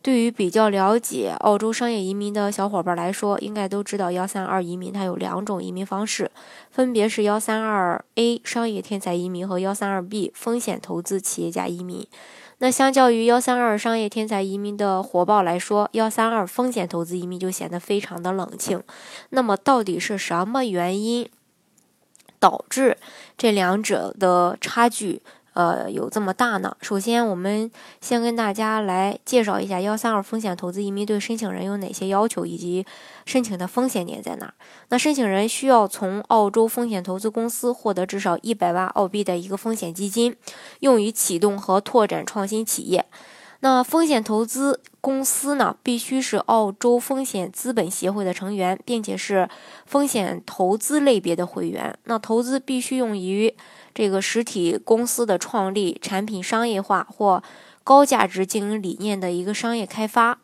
对于比较了解澳洲商业移民的小伙伴来说，应该都知道幺三二移民它有两种移民方式，分别是幺三二 A 商业天才移民和幺三二 B 风险投资企业家移民。那相较于幺三二商业天才移民的火爆来说，幺三二风险投资移民就显得非常的冷清。那么到底是什么原因导致这两者的差距？呃，有这么大呢？首先，我们先跟大家来介绍一下幺三二风险投资移民对申请人有哪些要求，以及申请的风险点在哪。那申请人需要从澳洲风险投资公司获得至少一百万澳币的一个风险基金，用于启动和拓展创新企业。那风险投资公司呢，必须是澳洲风险资本协会的成员，并且是风险投资类别的会员。那投资必须用于这个实体公司的创立、产品商业化或高价值经营理念的一个商业开发。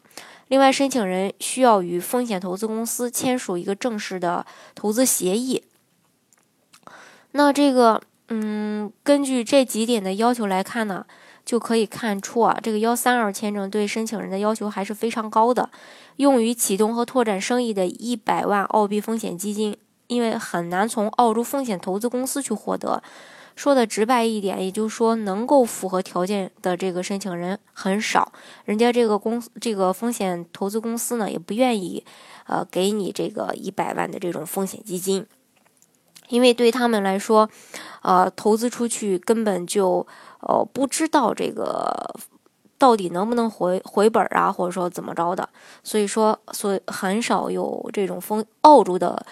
另外，申请人需要与风险投资公司签署一个正式的投资协议。那这个，嗯，根据这几点的要求来看呢？就可以看出啊，这个幺三二签证对申请人的要求还是非常高的。用于启动和拓展生意的一百万澳币风险基金，因为很难从澳洲风险投资公司去获得。说的直白一点，也就是说，能够符合条件的这个申请人很少。人家这个公，这个风险投资公司呢，也不愿意，呃，给你这个一百万的这种风险基金，因为对他们来说，呃，投资出去根本就。呃，不知道这个到底能不能回回本啊，或者说怎么着的，所以说，所以很少有这种风澳洲的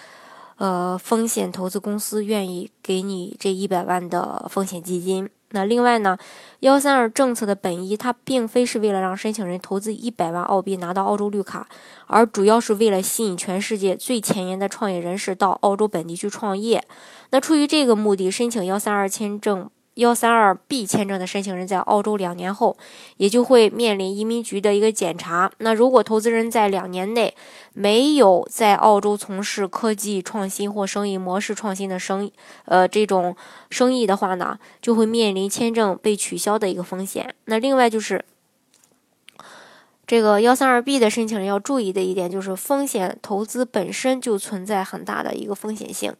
呃风险投资公司愿意给你这一百万的风险基金。那另外呢，幺三二政策的本意，它并非是为了让申请人投资一百万澳币拿到澳洲绿卡，而主要是为了吸引全世界最前沿的创业人士到澳洲本地去创业。那出于这个目的，申请幺三二签证。幺三二 B 签证的申请人在澳洲两年后，也就会面临移民局的一个检查。那如果投资人在两年内没有在澳洲从事科技创新或生意模式创新的生意，呃，这种生意的话呢，就会面临签证被取消的一个风险。那另外就是这个幺三二 B 的申请人要注意的一点就是，风险投资本身就存在很大的一个风险性。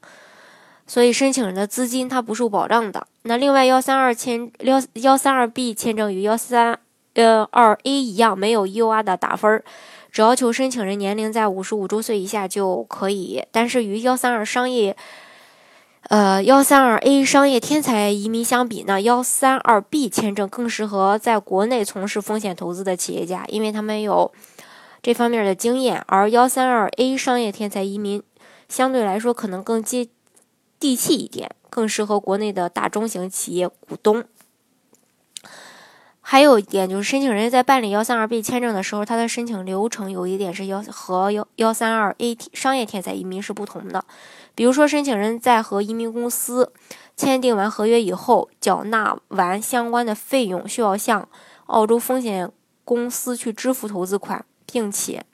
所以申请人的资金它不受保障的。那另外幺三二签幺幺三二 B 签证与幺三呃二 A 一样，没有 U R 的打分，只要求申请人年龄在五十五周岁以下就可以。但是与幺三二商业呃幺三二 A 商业天才移民相比呢，幺三二 B 签证更适合在国内从事风险投资的企业家，因为他们有这方面的经验。而幺三二 A 商业天才移民相对来说可能更接。地气一点，更适合国内的大中型企业股东。还有一点就是，申请人在办理幺三二 B 签证的时候，他的申请流程有一点是幺和幺幺三二 A 商业天才移民是不同的。比如说，申请人在和移民公司签订完合约以后，缴纳完相关的费用，需要向澳洲风险公司去支付投资款，并且。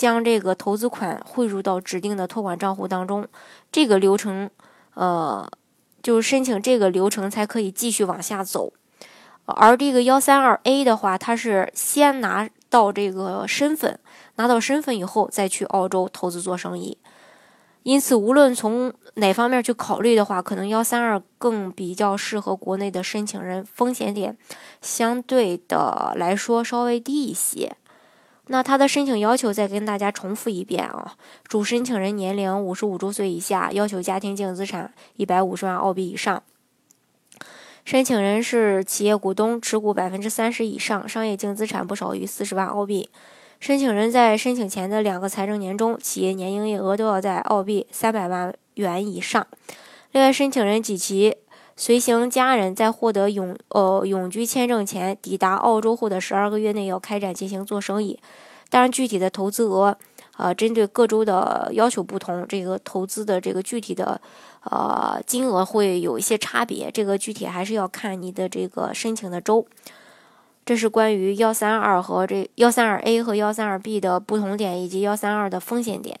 将这个投资款汇入到指定的托管账户当中，这个流程，呃，就是申请这个流程才可以继续往下走。而这个幺三二 A 的话，它是先拿到这个身份，拿到身份以后再去澳洲投资做生意。因此，无论从哪方面去考虑的话，可能幺三二更比较适合国内的申请人，风险点相对的来说稍微低一些。那他的申请要求再跟大家重复一遍啊，主申请人年龄五十五周岁以下，要求家庭净资产一百五十万澳币以上，申请人是企业股东，持股百分之三十以上，商业净资产不少于四十万澳币，申请人在申请前的两个财政年中，企业年营业额都要在澳币三百万元以上，另外申请人及其。随行家人在获得永呃永居签证前，抵达澳洲后的十二个月内要开展进行做生意。当然，具体的投资额呃，针对各州的要求不同，这个投资的这个具体的呃金额会有一些差别。这个具体还是要看你的这个申请的州。这是关于幺三二和这幺三二 A 和幺三二 B 的不同点，以及幺三二的风险点。